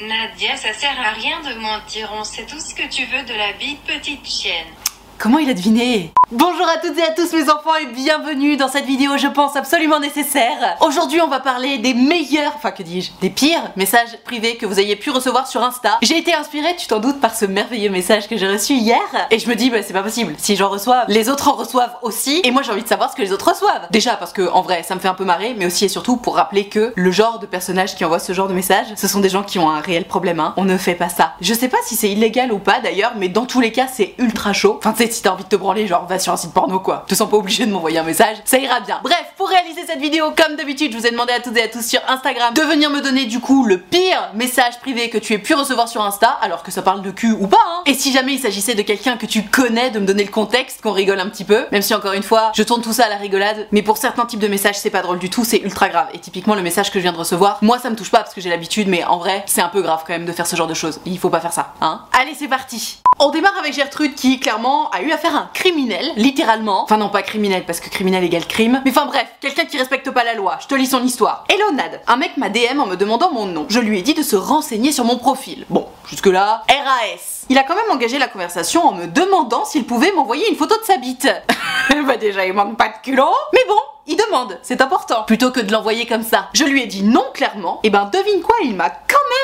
Nadia, ça sert à rien de mentir. On sait tout ce que tu veux de la vie petite chienne. Comment il a deviné? Bonjour à toutes et à tous mes enfants et bienvenue dans cette vidéo je pense absolument nécessaire. Aujourd'hui on va parler des meilleurs, enfin que dis-je, des pires messages privés que vous ayez pu recevoir sur Insta. J'ai été inspirée, tu t'en doutes, par ce merveilleux message que j'ai reçu hier et je me dis bah c'est pas possible, si j'en reçois, les autres en reçoivent aussi et moi j'ai envie de savoir ce que les autres reçoivent. Déjà parce que en vrai ça me fait un peu marrer mais aussi et surtout pour rappeler que le genre de personnages qui envoient ce genre de messages, ce sont des gens qui ont un réel problème, hein. on ne fait pas ça. Je sais pas si c'est illégal ou pas d'ailleurs mais dans tous les cas c'est ultra chaud. Si t'as envie de te branler genre va sur un site porno quoi. Te sens pas obligé de m'envoyer un message, ça ira bien. Bref, pour réaliser cette vidéo, comme d'habitude, je vous ai demandé à toutes et à tous sur Instagram de venir me donner du coup le pire message privé que tu aies pu recevoir sur Insta, alors que ça parle de cul ou pas, hein. Et si jamais il s'agissait de quelqu'un que tu connais, de me donner le contexte, qu'on rigole un petit peu, même si encore une fois, je tourne tout ça à la rigolade, mais pour certains types de messages, c'est pas drôle du tout, c'est ultra grave. Et typiquement, le message que je viens de recevoir, moi ça me touche pas parce que j'ai l'habitude, mais en vrai, c'est un peu grave quand même de faire ce genre de choses. Il faut pas faire ça, hein. Allez, c'est parti. On démarre avec Gertrude qui clairement a eu affaire à un criminel, littéralement. Enfin non pas criminel parce que criminel égale crime. Mais enfin bref, quelqu'un qui respecte pas la loi. Je te lis son histoire. Hello Nad, un mec m'a DM en me demandant mon nom. Je lui ai dit de se renseigner sur mon profil. Bon, jusque là, RAS. Il a quand même engagé la conversation en me demandant s'il pouvait m'envoyer une photo de sa bite. bah déjà il manque pas de culot. Mais bon, il demande, c'est important, plutôt que de l'envoyer comme ça. Je lui ai dit non clairement, et ben devine quoi, il m'a quand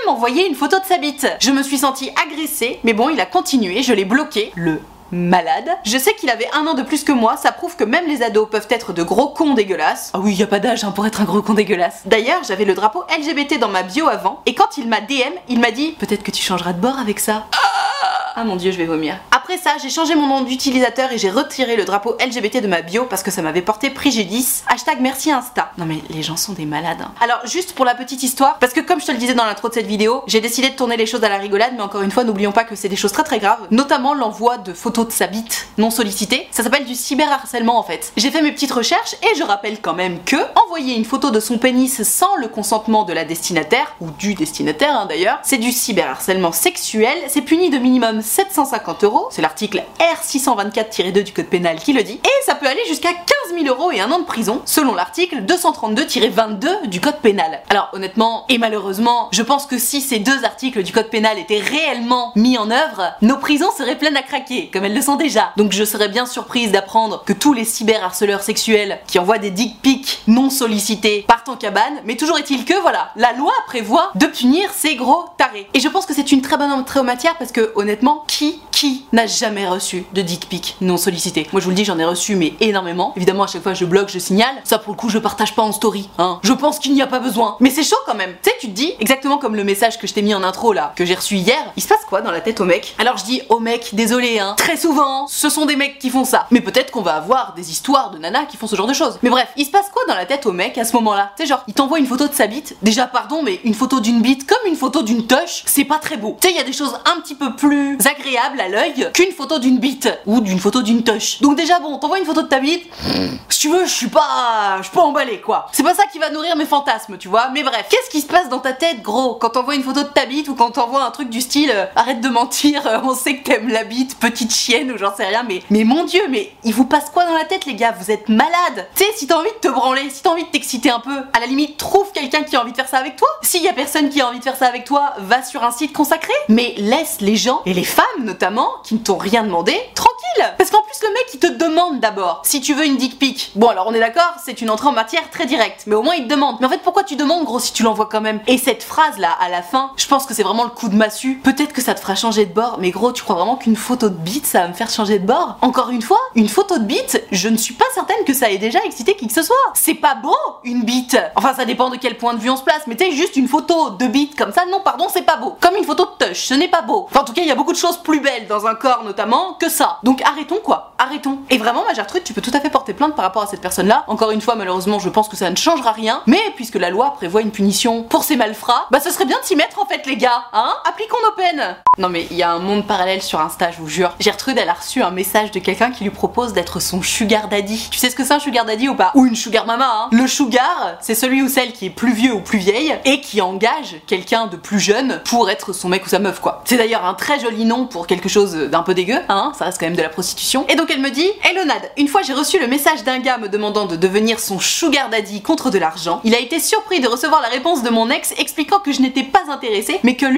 même envoyé une photo de sa bite. Je me suis sentie agressée, mais bon, il a continué, je l'ai bloqué, le malade. Je sais qu'il avait un an de plus que moi, ça prouve que même les ados peuvent être de gros cons dégueulasses. Ah oui, y a pas d'âge hein, pour être un gros con dégueulasse. D'ailleurs, j'avais le drapeau LGBT dans ma bio avant, et quand il m'a DM, il m'a dit Peut-être que tu changeras de bord avec ça. Ah mon dieu, je vais vomir. Après ça, j'ai changé mon nom d'utilisateur et j'ai retiré le drapeau LGBT de ma bio parce que ça m'avait porté préjudice. Hashtag merci Insta. Non mais les gens sont des malades. hein. Alors juste pour la petite histoire, parce que comme je te le disais dans l'intro de cette vidéo, j'ai décidé de tourner les choses à la rigolade, mais encore une fois, n'oublions pas que c'est des choses très très graves, notamment l'envoi de photos de sa bite non sollicitées. Ça s'appelle du cyberharcèlement en fait. J'ai fait mes petites recherches et je rappelle quand même que envoyer une photo de son pénis sans le consentement de la destinataire, ou du destinataire hein, d'ailleurs, c'est du cyberharcèlement sexuel, c'est puni de minimum 750 euros, c'est l'article R624-2 du code pénal qui le dit, et ça peut aller jusqu'à 15 000 euros et un an de prison, selon l'article 232-22 du code pénal. Alors honnêtement, et malheureusement, je pense que si ces deux articles du code pénal étaient réellement mis en œuvre, nos prisons seraient pleines à craquer, comme elles le sont déjà. Donc je serais bien surprise d'apprendre que tous les cyberharceleurs sexuels qui envoient des dick pics non sollicités partent en cabane, mais toujours est-il que voilà, la loi prévoit de punir ces gros tarés. Et je pense que c'est une très bonne entrée en matière parce que honnêtement, qui, qui n'a jamais reçu de dick pic non sollicité Moi je vous le dis, j'en ai reçu mais énormément. Évidemment, à chaque fois je bloque, je signale. Ça pour le coup, je partage pas en story. Hein. Je pense qu'il n'y a pas besoin. Mais c'est chaud quand même. Tu sais, tu te dis exactement comme le message que je t'ai mis en intro là, que j'ai reçu hier. Il se passe quoi dans la tête au mec? Alors je dis au mec, désolé hein. Très souvent, ce sont des mecs qui font ça. Mais peut-être qu'on va avoir des histoires de nanas qui font ce genre de choses. Mais bref, il se passe quoi dans la tête au mec à ce moment-là? Tu sais genre, il t'envoie une photo de sa bite. Déjà pardon, mais une photo d'une bite comme une photo d'une touche, c'est pas très beau. Tu sais, il y a des choses un petit peu plus agréables à l'œil qu'une photo d'une bite ou d'une photo d'une touche. Donc déjà bon, t'envoies une photo de ta bite. Si tu veux, je suis pas, je suis pas emballé quoi. C'est pas ça qui va nourrir mes fantasmes, tu vois. Mais bref, qu'est-ce qui se passe dans ta tête, gros, quand t'envoies une photo de ta bite ou quand t'envoies un truc du style euh, arrête de mentir, euh, on sait que t'aimes la bite, petite chienne ou j'en sais rien. Mais mais mon dieu, mais il vous passe quoi dans la tête, les gars? Vous êtes malades. Tu sais, si t'as envie de te branler, si t'as envie de t'exciter un peu, à la limite, trouve quelqu'un qui a envie de faire ça avec toi. S'il y a personne qui a envie de faire ça avec toi, va sur un site consacré. Mais laisse les gens et les femmes notamment qui ne rien demandé tranquille. Parce qu'en plus le mec il te demande d'abord si tu veux une dick pic. Bon alors on est d'accord, c'est une entrée en matière très directe, mais au moins il te demande. Mais en fait pourquoi tu demandes gros si tu l'envoies quand même? Et cette phrase là à la fin, je pense que c'est vraiment le coup de massue. Peut-être que ça te fera changer de bord, mais gros tu crois vraiment qu'une photo de bite ça va me faire changer de bord? Encore une fois, une photo de bite, je ne suis pas certaine que ça ait déjà excité qui que ce soit. C'est pas beau une bite. Enfin ça dépend de quel point de vue on se place, mais tu juste une photo de bite comme ça, non pardon c'est pas beau. Comme une photo de touch, ce n'est pas beau. Enfin en tout cas il y a beaucoup de choses plus belles dans un corps notamment que ça. Donc arrêtons quoi, arrêtons. Et vraiment, ma Gertrude, tu peux tout à fait porter plainte par rapport à cette personne-là. Encore une fois, malheureusement, je pense que ça ne changera rien. Mais puisque la loi prévoit une punition pour ces malfrats, bah ce serait bien de s'y mettre en fait, les gars, hein Appliquons nos peines. Non mais il y a un monde parallèle sur Insta, je vous jure. Gertrude, elle a reçu un message de quelqu'un qui lui propose d'être son sugar daddy. Tu sais ce que c'est un sugar daddy ou pas? Ou une sugar mama, hein Le sugar, c'est celui ou celle qui est plus vieux ou plus vieille et qui engage quelqu'un de plus jeune pour être son mec ou sa meuf, quoi. C'est d'ailleurs un très joli nom pour quelque chose d'un peu dégueu, hein Ça reste quand même de la prostitution. Et donc elle me dit Hello Nad, une fois j'ai reçu le message d'un gars me demandant de devenir son sugar daddy contre de l'argent. Il a été surpris de recevoir la réponse de mon ex expliquant que je n'étais pas intéressée, mais que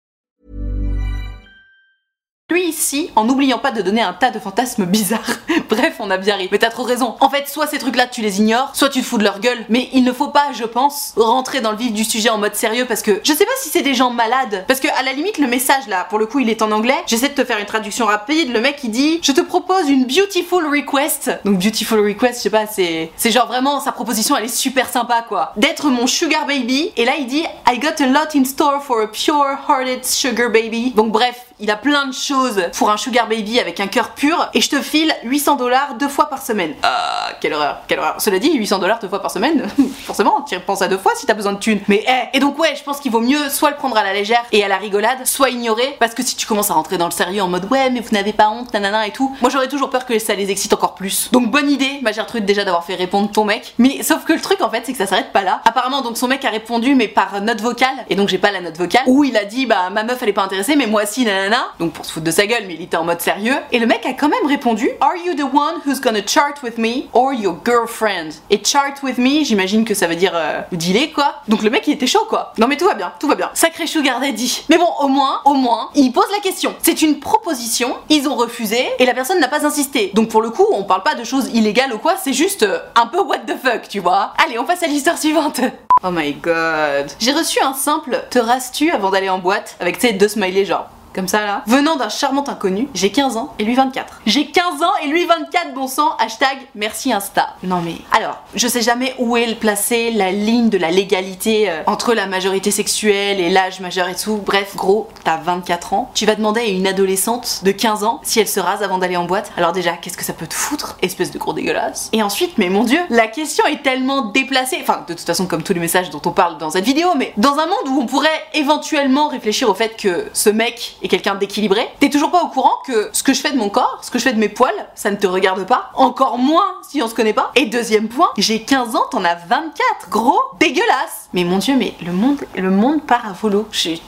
Lui ici, en n'oubliant pas de donner un tas de fantasmes bizarres. Bref, on a bien ri. Mais t'as trop raison. En fait, soit ces trucs-là, tu les ignores, soit tu te fous de leur gueule. Mais il ne faut pas, je pense, rentrer dans le vif du sujet en mode sérieux parce que je sais pas si c'est des gens malades. Parce que à la limite, le message là, pour le coup, il est en anglais. J'essaie de te faire une traduction rapide. Le mec, il dit Je te propose une beautiful request. Donc, beautiful request, je sais pas, c'est c'est genre vraiment sa proposition, elle est super sympa quoi. D'être mon sugar baby. Et là, il dit I got a lot in store for a pure-hearted sugar baby. Donc, bref, il a plein de choses pour un sugar baby avec un cœur pur et je te file 800 dollars deux fois par semaine. Ah, quelle horreur, quelle horreur. Cela dit, 800 dollars deux fois par semaine, forcément, tu penses à deux fois si t'as besoin de thunes. Mais eh, et donc ouais, je pense qu'il vaut mieux soit le prendre à la légère et à la rigolade, soit ignorer parce que si tu commences à rentrer dans le sérieux en mode ouais, mais vous n'avez pas honte, nanana et tout, moi j'aurais toujours peur que ça les excite encore plus. Donc bonne idée, ma Gertrude déjà d'avoir fait répondre ton mec. Mais sauf que le truc en fait, c'est que ça s'arrête pas là. Apparemment donc son mec a répondu mais par note vocale et donc j'ai pas la note vocale où il a dit bah ma meuf elle est pas intéressée mais moi si nanana. Donc pour se foutre de sa gueule, mais il était en mode sérieux. Et le mec a quand même répondu Are you the one who's gonna chart with me or your girlfriend? Et chart with me, j'imagine que ça veut dire euh, dealer quoi. Donc le mec il était chaud quoi. Non mais tout va bien, tout va bien. Sacré sugar daddy. Mais bon, au moins, au moins, il pose la question. C'est une proposition, ils ont refusé et la personne n'a pas insisté. Donc pour le coup, on parle pas de choses illégales ou quoi, c'est juste euh, un peu what the fuck, tu vois. Allez, on passe à l'histoire suivante. Oh my god. J'ai reçu un simple te rases-tu avant d'aller en boîte avec sais deux smileys genre comme ça là, venant d'un charmant inconnu, j'ai 15 ans et lui 24. J'ai 15 ans et lui 24, bon sang, hashtag merci Insta. Non mais, alors, je sais jamais où est placée la ligne de la légalité euh, entre la majorité sexuelle et l'âge majeur et tout. Bref, gros, t'as 24 ans, tu vas demander à une adolescente de 15 ans si elle se rase avant d'aller en boîte. Alors déjà, qu'est-ce que ça peut te foutre Espèce de gros dégueulasse? Et ensuite, mais mon dieu, la question est tellement déplacée, enfin de toute façon comme tous les messages dont on parle dans cette vidéo, mais dans un monde où on pourrait éventuellement réfléchir au fait que ce mec et quelqu'un d'équilibré, t'es toujours pas au courant que ce que je fais de mon corps, ce que je fais de mes poils, ça ne te regarde pas. Encore moins si on se connaît pas. Et deuxième point, j'ai 15 ans, t'en as 24. Gros, dégueulasse. Mais mon dieu, mais le monde, le monde part à volo. Je suis,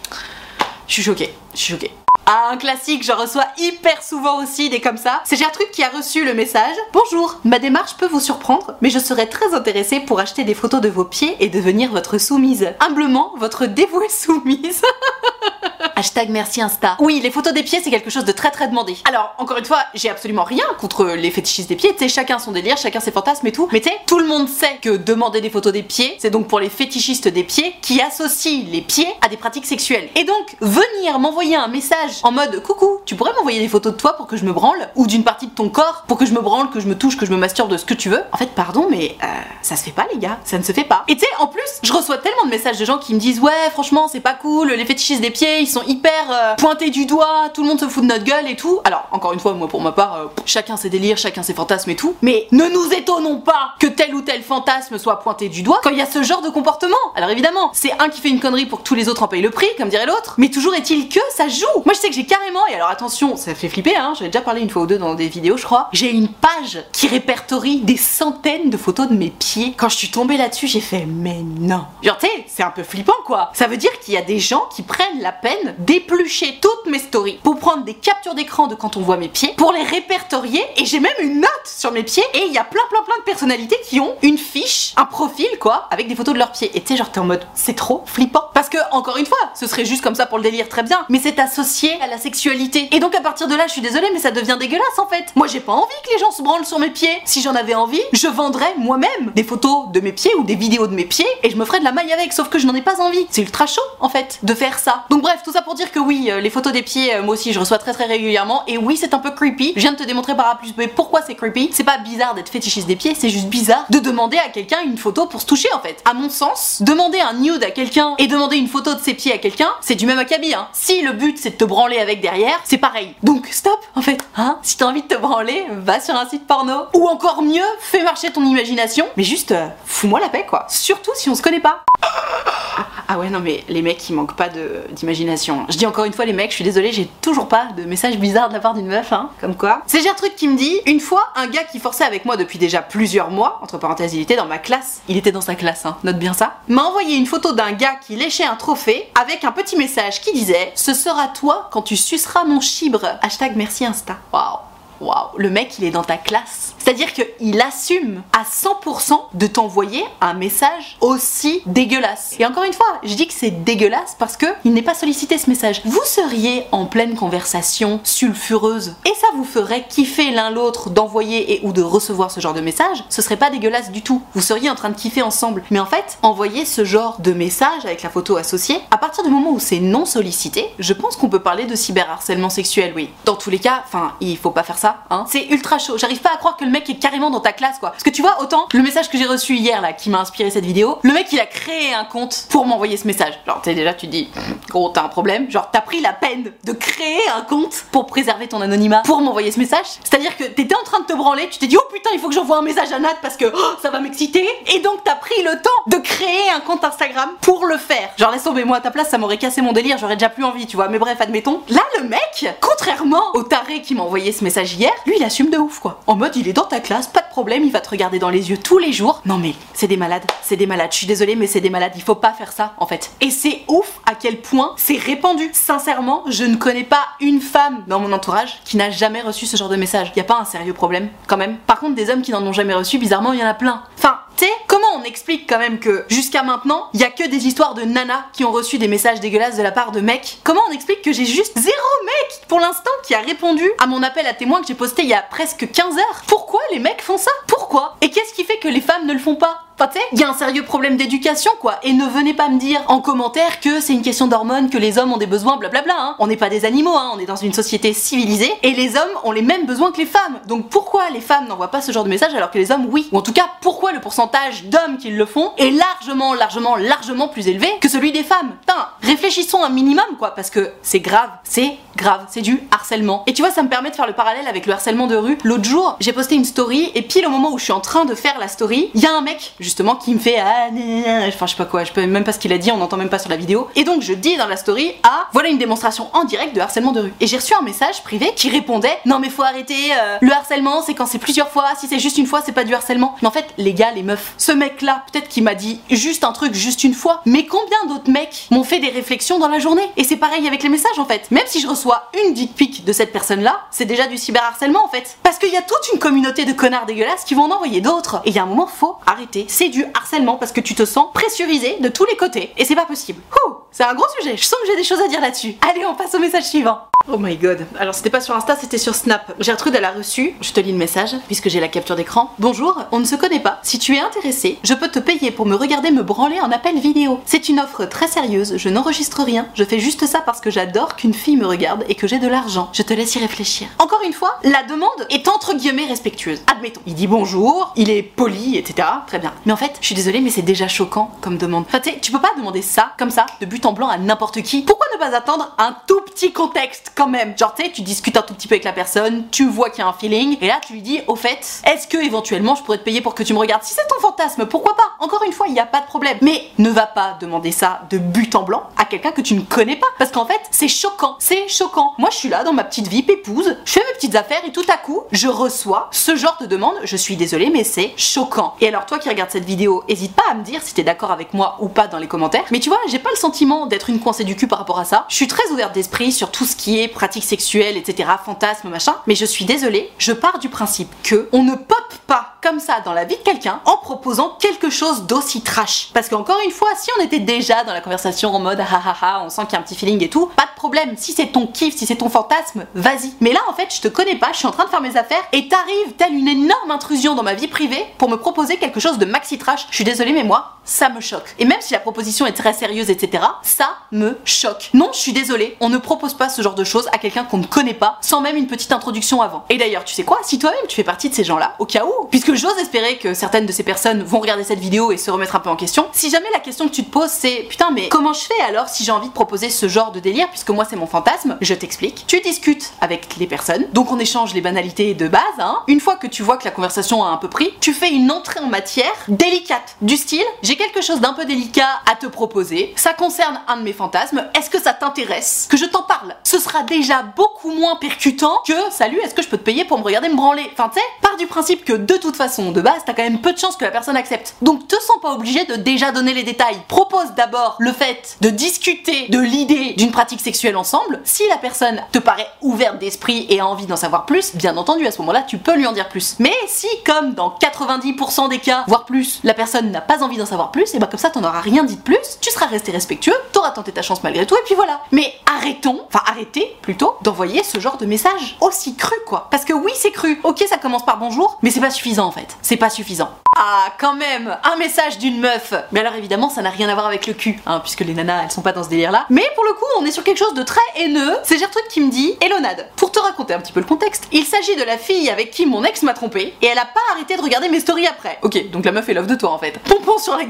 choquée. Je suis choquée. Ah, un classique, je reçois hyper souvent aussi des comme ça. C'est Gertrude qui a reçu le message. Bonjour, ma démarche peut vous surprendre, mais je serais très intéressée pour acheter des photos de vos pieds et devenir votre soumise. Humblement, votre dévouée soumise. Hashtag merci Insta. Oui, les photos des pieds, c'est quelque chose de très très demandé. Alors, encore une fois, j'ai absolument rien contre les fétichistes des pieds. Tu sais, chacun son délire, chacun ses fantasmes et tout. Mais tu sais, tout le monde sait que demander des photos des pieds, c'est donc pour les fétichistes des pieds qui associent les pieds à des pratiques sexuelles. Et donc, venir m'envoyer un message en mode coucou, tu pourrais m'envoyer des photos de toi pour que je me branle ou d'une partie de ton corps pour que je me branle, que je me touche, que je me masturbe de ce que tu veux. En fait, pardon, mais euh, ça se fait pas, les gars. Ça ne se fait pas. Et tu sais, en plus, je reçois tellement de messages de gens qui me disent ouais, franchement, c'est pas cool. Les fétichistes des pieds, ils sont hyper euh, pointés du doigt. Tout le monde se fout de notre gueule et tout. Alors, encore une fois, moi pour ma part, euh, chacun ses délires, chacun ses fantasmes et tout. Mais ne nous étonnons pas que tel ou tel fantasme soit pointé du doigt quand il y a ce genre de comportement. Alors évidemment, c'est un qui fait une connerie pour que tous les autres en payent le prix, comme dirait l'autre. Mais toujours est-il que ça joue. Que j'ai carrément, et alors attention, ça fait flipper, hein. J'avais déjà parlé une fois ou deux dans des vidéos, je crois. J'ai une page qui répertorie des centaines de photos de mes pieds. Quand je suis tombée là-dessus, j'ai fait mais non. Genre, tu sais, c'est un peu flippant quoi. Ça veut dire qu'il y a des gens qui prennent la peine d'éplucher toutes mes stories pour prendre des captures d'écran de quand on voit mes pieds, pour les répertorier et j'ai même une note sur mes pieds et il y a plein plein plein de personnalités qui ont une fiche, un profil quoi, avec des photos de leurs pieds. Et tu sais, genre t'es en mode c'est trop flippant. Parce que, encore une fois, ce serait juste comme ça pour le délire, très bien, mais c'est associé à la sexualité. Et donc à partir de là, je suis désolée, mais ça devient dégueulasse en fait. Moi j'ai pas envie que les gens se branlent sur mes pieds. Si j'en avais envie, je vendrais moi-même des photos de mes pieds ou des vidéos de mes pieds et je me ferais de la maille avec, sauf que je n'en ai pas envie. C'est ultra chaud en fait de faire ça. Donc bref, tout ça pour dire que oui, euh, les photos des pieds, euh, moi aussi je reçois très très régulièrement et oui, c'est un peu creepy. Je viens de te démontrer par A plus B pourquoi c'est creepy. C'est pas bizarre d'être fétichiste des pieds, c'est juste bizarre de demander à quelqu'un une photo pour se toucher en fait. À mon sens, demander un nude à quelqu'un et demander une photo de ses pieds à quelqu'un, c'est du même acabit hein. Si le but c'est de te branler avec derrière, c'est pareil. Donc stop en fait, hein. Si t'as envie de te branler, va sur un site porno. Ou encore mieux, fais marcher ton imagination, mais juste euh, fous-moi la paix quoi. Surtout si on se connaît pas. Ah ouais non mais les mecs ils manquent pas d'imagination. Je dis encore une fois les mecs, je suis désolée, j'ai toujours pas de message bizarre de la part d'une meuf hein, comme quoi. C'est Gertrude qui me dit une fois un gars qui forçait avec moi depuis déjà plusieurs mois, entre parenthèses il était dans ma classe, il était dans sa classe hein, note bien ça, m'a envoyé une photo d'un gars qui léchait un trophée avec un petit message qui disait ce sera toi quand tu suceras mon chibre. Hashtag merci Insta. Waouh. Waouh, le mec il est dans ta classe. C'est-à-dire qu'il assume à 100% de t'envoyer un message aussi dégueulasse. Et encore une fois, je dis que c'est dégueulasse parce que il n'est pas sollicité ce message. Vous seriez en pleine conversation sulfureuse et ça vous ferait kiffer l'un l'autre d'envoyer et ou de recevoir ce genre de message, ce serait pas dégueulasse du tout. Vous seriez en train de kiffer ensemble. Mais en fait, envoyer ce genre de message avec la photo associée, à partir du moment où c'est non sollicité, je pense qu'on peut parler de cyberharcèlement sexuel, oui. Dans tous les cas, enfin, il faut pas faire ça, hein. C'est ultra chaud. J'arrive pas à croire que le mec est carrément dans ta classe, quoi. Parce que tu vois, autant le message que j'ai reçu hier, là, qui m'a inspiré cette vidéo, le mec il a créé un compte pour m'envoyer ce message. Genre, tu déjà, tu te dis, gros, t'as un problème. Genre, t'as pris la peine de créer un compte pour préserver ton anonymat, pour m'envoyer ce message. C'est-à-dire que t'étais en train de te branler, tu t'es dit, oh putain, il faut que j'envoie un message à Nat parce que oh, ça va m'exciter. Et donc, t'as pris le temps de créer un compte Instagram pour le faire. Genre, laisse tomber, moi à ta place, ça m'aurait cassé mon délire, j'aurais déjà plus envie, tu vois. Mais bref, admettons. Là, le mec, contrairement au taré qui m'a envoyé ce message hier, lui, il assume de ouf, quoi. En mode, il est dans ta classe, pas de problème, il va te regarder dans les yeux tous les jours. Non, mais c'est des malades, c'est des malades. Je suis désolée, mais c'est des malades. Il faut pas faire ça, en fait. Et c'est ouf à quel point c'est répandu. Sincèrement, je ne connais pas une femme dans mon entourage qui n'a jamais reçu ce genre de message. Y a pas un sérieux problème, quand même. Par contre, des hommes qui n'en ont jamais reçu, bizarrement, il y en a plein. Enfin, tu sais, comment on explique quand même que jusqu'à maintenant, il y a que des histoires de nanas qui ont reçu des messages dégueulasses de la part de mecs Comment on explique que j'ai juste zéro mec pour l'instant qui a répondu à mon appel à témoin que j'ai posté il y a presque 15 heures? Pourquoi les mecs font ça? Pourquoi? Et qu'est-ce qui fait que les femmes ne le font pas? Enfin, tu sais, il y a un sérieux problème d'éducation, quoi. Et ne venez pas me dire en commentaire que c'est une question d'hormones, que les hommes ont des besoins, blablabla. Hein. On n'est pas des animaux, hein. on est dans une société civilisée. Et les hommes ont les mêmes besoins que les femmes. Donc pourquoi les femmes n'envoient pas ce genre de message alors que les hommes, oui? Ou en tout cas, pourquoi le pourcentage d'hommes qui le font est largement, largement, largement plus élevé que celui des femmes Putain, réfléchissons un minimum, quoi. Parce que c'est grave, c'est grave, c'est du harcèlement. Et tu vois, ça me permet de faire le parallèle avec le harcèlement de rue. L'autre jour, j'ai posté une story et pile au moment où je suis en train de faire la story, il y a un mec justement qui me fait ah, enfin je sais pas quoi, je peux même pas ce qu'il a dit, on n'entend même pas sur la vidéo. Et donc je dis dans la story ah voilà une démonstration en direct de harcèlement de rue. Et j'ai reçu un message privé qui répondait non mais faut arrêter euh, le harcèlement, c'est quand c'est plusieurs fois, si c'est juste une fois, c'est pas du harcèlement. Mais en fait, les gars, les meufs, ce mec là, peut-être qu'il m'a dit juste un truc juste une fois, mais combien d'autres mecs m'ont fait des réflexions dans la journée? Et c'est pareil avec les messages en fait. Même si je reçois une dick pic de cette personne là, c'est déjà du cyberharcèlement en fait. Parce qu'il y a toute une communauté de connards dégueulasses qui vont en envoyer d'autres. Et il y a un moment, faut arrêter. C'est du harcèlement parce que tu te sens pressurisé de tous les côtés. Et c'est pas possible. C'est un gros sujet. Je sens que j'ai des choses à dire là-dessus. Allez, on passe au message suivant. Oh my god. Alors c'était pas sur Insta, c'était sur Snap. Gertrude elle a reçu, je te lis le message, puisque j'ai la capture d'écran. Bonjour, on ne se connaît pas. Si tu es intéressé, je peux te payer pour me regarder me branler en appel vidéo. C'est une offre très sérieuse, je n'enregistre rien. Je fais juste ça parce que j'adore qu'une fille me regarde et que j'ai de l'argent. Je te laisse y réfléchir. Encore une fois, la demande est entre guillemets respectueuse. Admettons. Il dit bonjour, il est poli, etc. Très bien. Mais en fait, je suis désolée, mais c'est déjà choquant comme demande. Enfin, tu peux pas demander ça, comme ça, de but en blanc à n'importe qui. Pourquoi ne pas attendre un tout petit contexte quand même? Genre, tu sais, tu discutes un tout petit peu avec la personne, tu vois qu'il y a un feeling, et là tu lui dis, au fait, est-ce que éventuellement je pourrais te payer pour que tu me regardes? Si c'est ton fantasme, pourquoi pas Encore une fois, il n'y a pas de problème. Mais ne va pas demander ça de but en blanc à quelqu'un que tu ne connais pas. Parce qu'en fait, c'est choquant. C'est choquant. Moi, je suis là dans ma petite vie pépouse, je fais mes petites affaires et tout à coup, je reçois ce genre de demande. Je suis désolée, mais c'est choquant. Et alors, toi qui regardes cette vidéo, hésite pas à me dire si t'es d'accord avec moi ou pas dans les commentaires. Mais tu vois, j'ai pas le sentiment d'être une coincée du cul par rapport à ça. Je suis très ouverte d'esprit sur tout ce qui est pratique sexuelle, etc., fantasme, machin. Mais je suis désolée, je pars du principe que on ne pop pas comme ça dans la vie de quelqu'un en proposant quelque chose d'aussi trash. Parce qu'encore une fois, si on était déjà dans la conversation en mode ha ha ha, on sent qu'il y a un petit feeling et tout, pas de problème. Si c'est ton kiff, si c'est ton fantasme, vas-y. Mais là, en fait, je te connais pas, je suis en train de faire mes affaires et t'arrives telle une énorme intrusion dans ma vie privée pour me proposer quelque chose de maxi trash. Je suis désolée, mais moi, ça me choque. Et même si la proposition est très sérieuse, etc., ça me choque. Non, je suis désolée, on ne propose pas ce genre de choses à quelqu'un qu'on ne connaît pas, sans même une petite introduction avant. Et d'ailleurs, tu sais quoi Si toi-même tu fais partie de ces gens-là, au cas où, puisque j'ose espérer que certaines de ces personnes vont regarder cette vidéo et se remettre un peu en question, si jamais la question que tu te poses c'est putain, mais comment je fais alors si j'ai envie de proposer ce genre de délire, puisque moi c'est mon fantasme, je t'explique. Tu discutes avec les personnes, donc on échange les banalités de base, hein. Une fois que tu vois que la conversation a un peu pris, tu fais une entrée en matière délicate, du style quelque chose d'un peu délicat à te proposer, ça concerne un de mes fantasmes, est-ce que ça t'intéresse que je t'en parle? Ce sera déjà beaucoup moins percutant que salut, est-ce que je peux te payer pour me regarder me branler? Enfin, tu sais, pars du principe que de toute façon, de base, t'as quand même peu de chances que la personne accepte. Donc, te sens pas obligé de déjà donner les détails. Propose d'abord le fait de discuter de l'idée d'une pratique sexuelle ensemble. Si la personne te paraît ouverte d'esprit et a envie d'en savoir plus, bien entendu, à ce moment-là, tu peux lui en dire plus. Mais si, comme dans 90% des cas, voire plus, la personne n'a pas envie d'en savoir plus, et bah comme ça, t'en auras rien dit de plus, tu seras resté respectueux, t'auras tenté ta chance malgré tout, et puis voilà. Mais arrêtons, enfin arrêtez plutôt, d'envoyer ce genre de message aussi cru, quoi. Parce que oui, c'est cru. Ok, ça commence par bonjour, mais c'est pas suffisant en fait. C'est pas suffisant. Ah, quand même, un message d'une meuf. Mais alors évidemment, ça n'a rien à voir avec le cul, hein, puisque les nanas, elles sont pas dans ce délire-là. Mais pour le coup, on est sur quelque chose de très haineux. C'est Gertrude qui me dit Elonade, pour te raconter un petit peu le contexte, il s'agit de la fille avec qui mon ex m'a trompé et elle a pas arrêté de regarder mes stories après. Ok, donc la meuf est love de toi en fait. Pompon sur la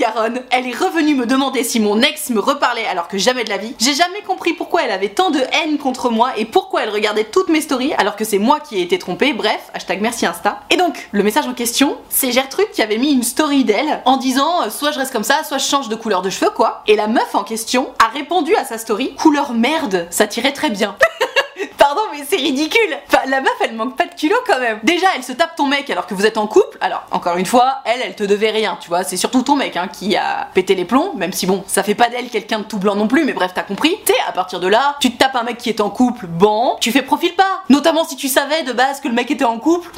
Elle est revenue me demander si mon ex me reparlait alors que jamais de la vie. J'ai jamais compris pourquoi elle avait tant de haine contre moi et pourquoi elle regardait toutes mes stories alors que c'est moi qui ai été trompée. Bref, hashtag merci Insta. Et donc, le message en question, c'est Gertrude qui avait mis une story d'elle en disant euh, soit je reste comme ça, soit je change de couleur de cheveux quoi. Et la meuf en question a répondu à sa story couleur merde, ça tirait très bien. Pardon, mais c'est ridicule. Enfin, la meuf, elle manque pas de culot quand même. Déjà, elle se tape ton mec alors que vous êtes en couple. Alors, encore une fois, elle, elle te devait rien, tu vois. C'est surtout ton mec hein, qui a pété les plombs, même si bon, ça fait pas d'elle quelqu'un de tout blanc non plus, mais bref, t'as compris. Tu à partir de là, tu te tapes un mec qui est en couple, bon, tu fais profil pas. Notamment si tu savais de base que le mec était en couple,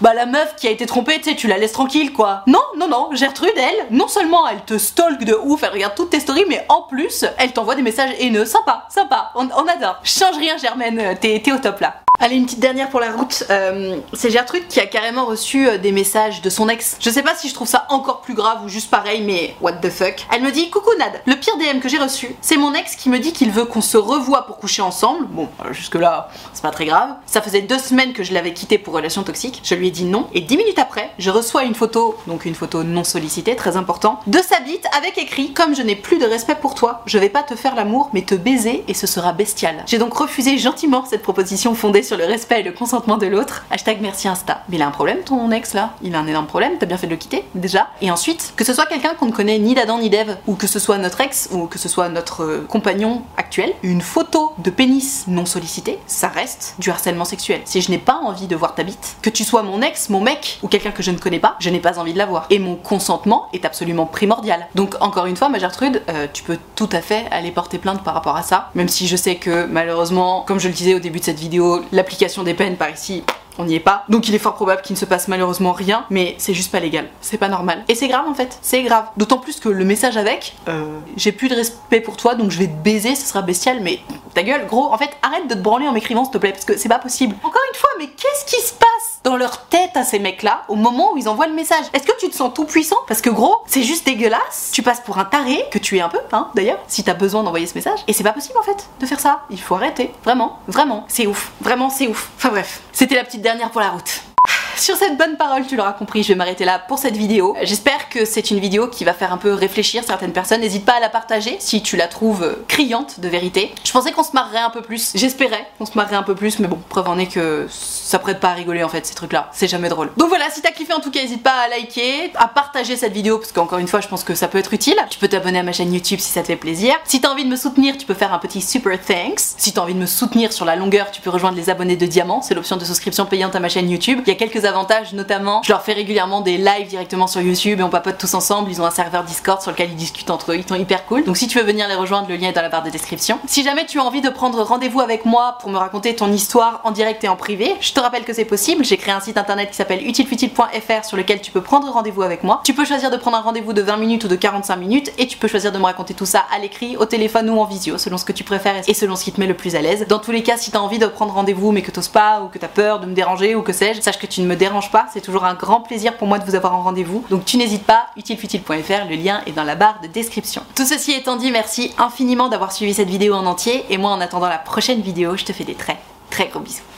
bah la meuf qui a été trompée, tu sais, tu la laisses tranquille quoi. Non, non, non, Gertrude, elle, non seulement elle te stalk de ouf, elle regarde toutes tes stories, mais en plus, elle t'envoie des messages haineux. Sympa, sympa, on, on adore. Change rien, Germaine, t'es au top là. Allez, une petite dernière pour la route. Euh, c'est Gertrude qui a carrément reçu euh, des messages de son ex. Je sais pas si je trouve ça encore plus grave ou juste pareil, mais what the fuck. Elle me dit Coucou Nad, le pire DM que j'ai reçu, c'est mon ex qui me dit qu'il veut qu'on se revoie pour coucher ensemble. Bon, euh, jusque-là, c'est pas très grave. Ça faisait deux semaines que je l'avais quitté pour relation toxique. Je lui ai dit non. Et dix minutes après, je reçois une photo, donc une photo non sollicitée, très important, de sa bite avec écrit Comme je n'ai plus de respect pour toi, je vais pas te faire l'amour, mais te baiser et ce sera bestial. J'ai donc refusé gentiment cette proposition fondée sur le respect et le consentement de l'autre. Hashtag merci Insta. Mais il a un problème ton ex là Il a un énorme problème, t'as bien fait de le quitter déjà. Et ensuite, que ce soit quelqu'un qu'on ne connaît ni d'Adam ni d'Eve, ou que ce soit notre ex, ou que ce soit notre euh, compagnon actuel, une photo de pénis non sollicité, ça reste du harcèlement sexuel. Si je n'ai pas envie de voir ta bite, que tu sois mon ex, mon mec, ou quelqu'un que je ne connais pas, je n'ai pas envie de la voir. Et mon consentement est absolument primordial. Donc encore une fois, ma Gertrude, euh, tu peux tout à fait aller porter plainte par rapport à ça, même si je sais que malheureusement, comme je le disais au début de cette vidéo, l'application des peines par ici, on n'y est pas. Donc il est fort probable qu'il ne se passe malheureusement rien, mais c'est juste pas légal. C'est pas normal. Et c'est grave en fait, c'est grave. D'autant plus que le message avec, euh, j'ai plus de respect pour toi, donc je vais te baiser, ce sera bestial, mais ta gueule, gros, en fait, arrête de te branler en m'écrivant s'il te plaît, parce que c'est pas possible. Encore une fois, mais qu'est-ce qui se passe dans leur tête à ces mecs-là au moment où ils envoient le message Est-ce que tu te sens tout puissant? Parce que gros, c'est juste dégueulasse. Tu passes pour un taré, que tu es un peu, hein, d'ailleurs, si t'as besoin d'envoyer ce message. Et c'est pas possible en fait de faire ça. Il faut arrêter. Vraiment, vraiment, c'est ouf. Vraiment, c'est ouf. Enfin bref, c'était la petite dernière pour la route. Sur cette bonne parole, tu l'auras compris, je vais m'arrêter là pour cette vidéo. J'espère que c'est une vidéo qui va faire un peu réfléchir certaines personnes. N'hésite pas à la partager si tu la trouves criante de vérité. Je pensais qu'on se marrerait un peu plus. J'espérais qu'on se marrerait un peu plus, mais bon, preuve en est que ça prête pas à rigoler en fait ces trucs là. C'est jamais drôle. Donc voilà, si t'as kiffé en tout cas, n'hésite pas à liker, à partager cette vidéo parce qu'encore une fois, je pense que ça peut être utile. Tu peux t'abonner à ma chaîne YouTube si ça te fait plaisir. Si t'as envie de me soutenir, tu peux faire un petit super thanks. Si t'as envie de me soutenir sur la longueur, tu peux rejoindre les abonnés de diamant. C'est l'option de souscription payante à ma chaîne YouTube. Notamment je leur fais régulièrement des lives directement sur YouTube et on papote tous ensemble. Ils ont un serveur Discord sur lequel ils discutent entre eux, ils sont hyper cool. Donc si tu veux venir les rejoindre, le lien est dans la barre de description. Si jamais tu as envie de prendre rendez-vous avec moi pour me raconter ton histoire en direct et en privé, je te rappelle que c'est possible. J'ai créé un site internet qui s'appelle utilefutile.fr sur lequel tu peux prendre rendez-vous avec moi. Tu peux choisir de prendre un rendez-vous de 20 minutes ou de 45 minutes et tu peux choisir de me raconter tout ça à l'écrit, au téléphone ou en visio, selon ce que tu préfères et selon ce qui te met le plus à l'aise. Dans tous les cas, si tu as envie de prendre rendez-vous mais que t'oses pas ou que tu as peur de me déranger ou que sais-je, sache que tu ne me déranges pas. C'est toujours un grand plaisir pour moi de vous avoir en rendez-vous. Donc tu n'hésites pas, utilefutile.fr, le lien est dans la barre de description. Tout ceci étant dit, merci infiniment d'avoir suivi cette vidéo en entier et moi en attendant la prochaine vidéo, je te fais des très très gros bisous.